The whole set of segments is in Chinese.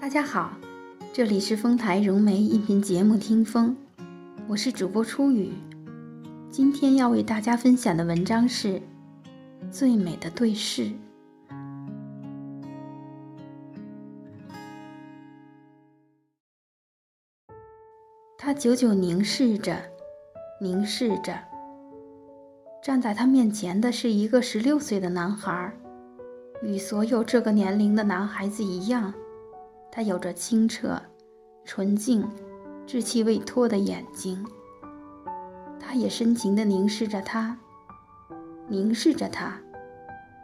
大家好，这里是丰台融媒音频节目《听风》，我是主播初雨。今天要为大家分享的文章是《最美的对视》。他久久凝视着，凝视着。站在他面前的是一个十六岁的男孩，与所有这个年龄的男孩子一样。他有着清澈、纯净、稚气未脱的眼睛。他也深情地凝视着他，凝视着他，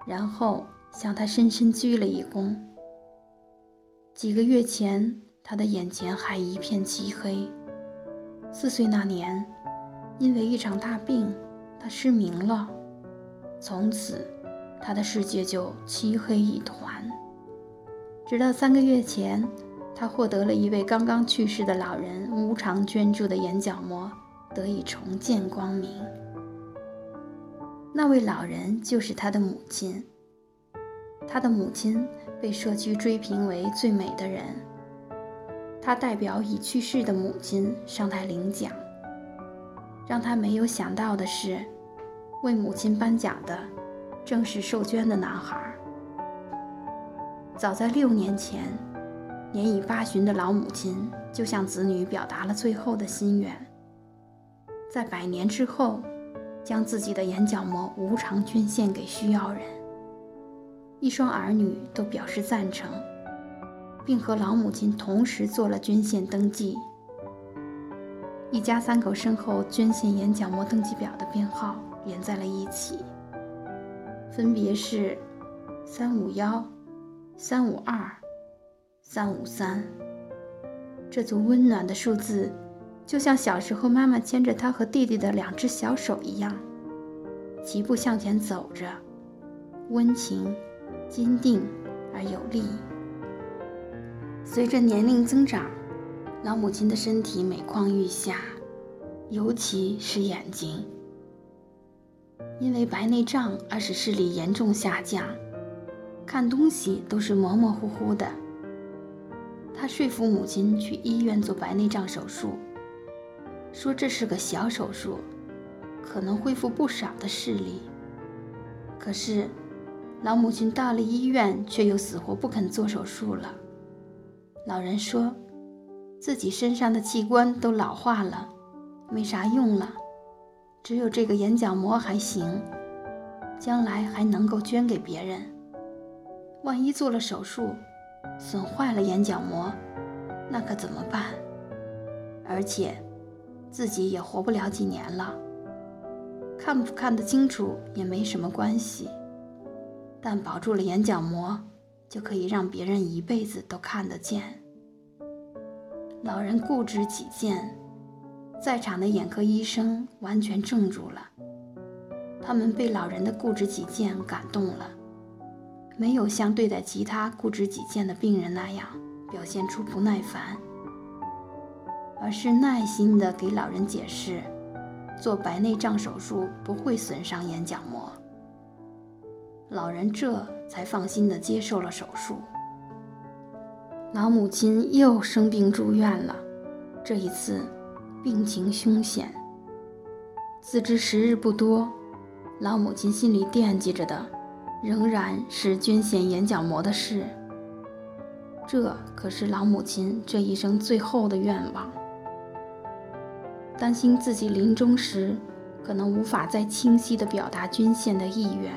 然后向他深深鞠了一躬。几个月前，他的眼前还一片漆黑。四岁那年，因为一场大病，他失明了。从此，他的世界就漆黑一团。直到三个月前，他获得了一位刚刚去世的老人无偿捐助的眼角膜，得以重见光明。那位老人就是他的母亲。他的母亲被社区追评为最美的人。他代表已去世的母亲上台领奖。让他没有想到的是，为母亲颁奖的正是受捐的男孩。早在六年前，年已八旬的老母亲就向子女表达了最后的心愿：在百年之后，将自己的眼角膜无偿捐献给需要人。一双儿女都表示赞成，并和老母亲同时做了捐献登记。一家三口身后捐献眼角膜登记表的编号连在了一起，分别是三五幺。三五二，三五三，这组温暖的数字，就像小时候妈妈牵着他和弟弟的两只小手一样，齐步向前走着，温情、坚定而有力。随着年龄增长，老母亲的身体每况愈下，尤其是眼睛，因为白内障而使视力严重下降。看东西都是模模糊糊的。他说服母亲去医院做白内障手术，说这是个小手术，可能恢复不少的视力。可是，老母亲到了医院，却又死活不肯做手术了。老人说，自己身上的器官都老化了，没啥用了，只有这个眼角膜还行，将来还能够捐给别人。万一做了手术，损坏了眼角膜，那可怎么办？而且自己也活不了几年了。看不看得清楚也没什么关系，但保住了眼角膜，就可以让别人一辈子都看得见。老人固执己见，在场的眼科医生完全怔住了，他们被老人的固执己见感动了。没有像对待其他固执己见的病人那样表现出不耐烦，而是耐心地给老人解释，做白内障手术不会损伤眼角膜。老人这才放心地接受了手术。老母亲又生病住院了，这一次病情凶险。自知时日不多，老母亲心里惦记着的。仍然是捐献眼角膜的事，这可是老母亲这一生最后的愿望。担心自己临终时可能无法再清晰地表达捐献的意愿，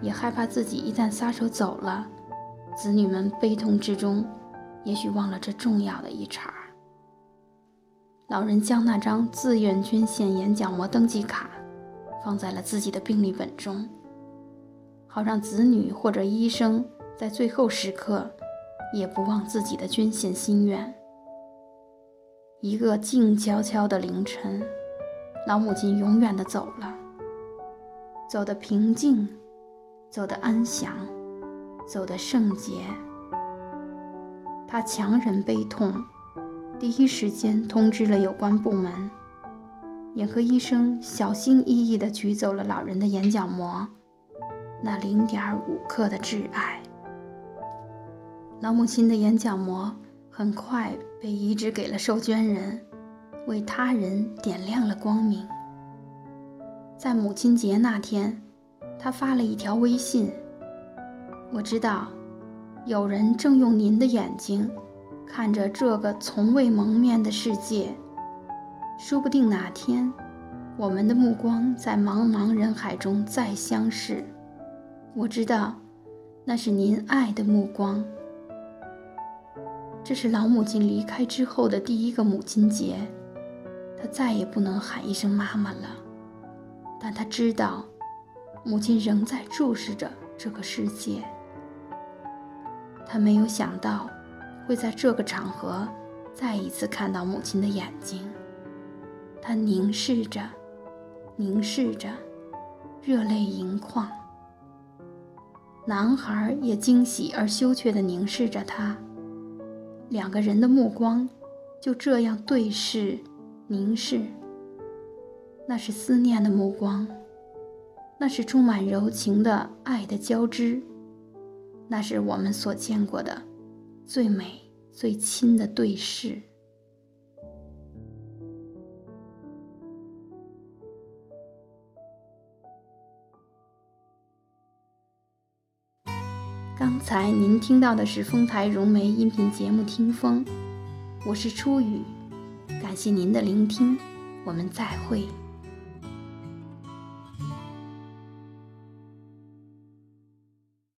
也害怕自己一旦撒手走了，子女们悲痛之中，也许忘了这重要的一茬。老人将那张自愿捐献眼角膜登记卡放在了自己的病历本中。好让子女或者医生在最后时刻也不忘自己的捐献心愿。一个静悄悄的凌晨，老母亲永远的走了，走得平静，走得安详，走得圣洁。她强忍悲痛，第一时间通知了有关部门。眼科医生小心翼翼地取走了老人的眼角膜。那零点五克的挚爱，老母亲的眼角膜很快被移植给了受捐人，为他人点亮了光明。在母亲节那天，他发了一条微信：“我知道，有人正用您的眼睛看着这个从未蒙面的世界。说不定哪天，我们的目光在茫茫人海中再相视。我知道，那是您爱的目光。”这是老母亲离开之后的第一个母亲节，她再也不能喊一声妈妈了。但她知道，母亲仍在注视着这个世界。她没有想到，会在这个场合再一次看到母亲的眼睛。她凝视着，凝视着，热泪盈眶。男孩也惊喜而羞怯地凝视着她。两个人的目光就这样对视、凝视。那是思念的目光，那是充满柔情的爱的交织，那是我们所见过的最美、最亲的对视。刚才您听到的是丰台融媒音频节目《听风》，我是初雨，感谢您的聆听，我们再会。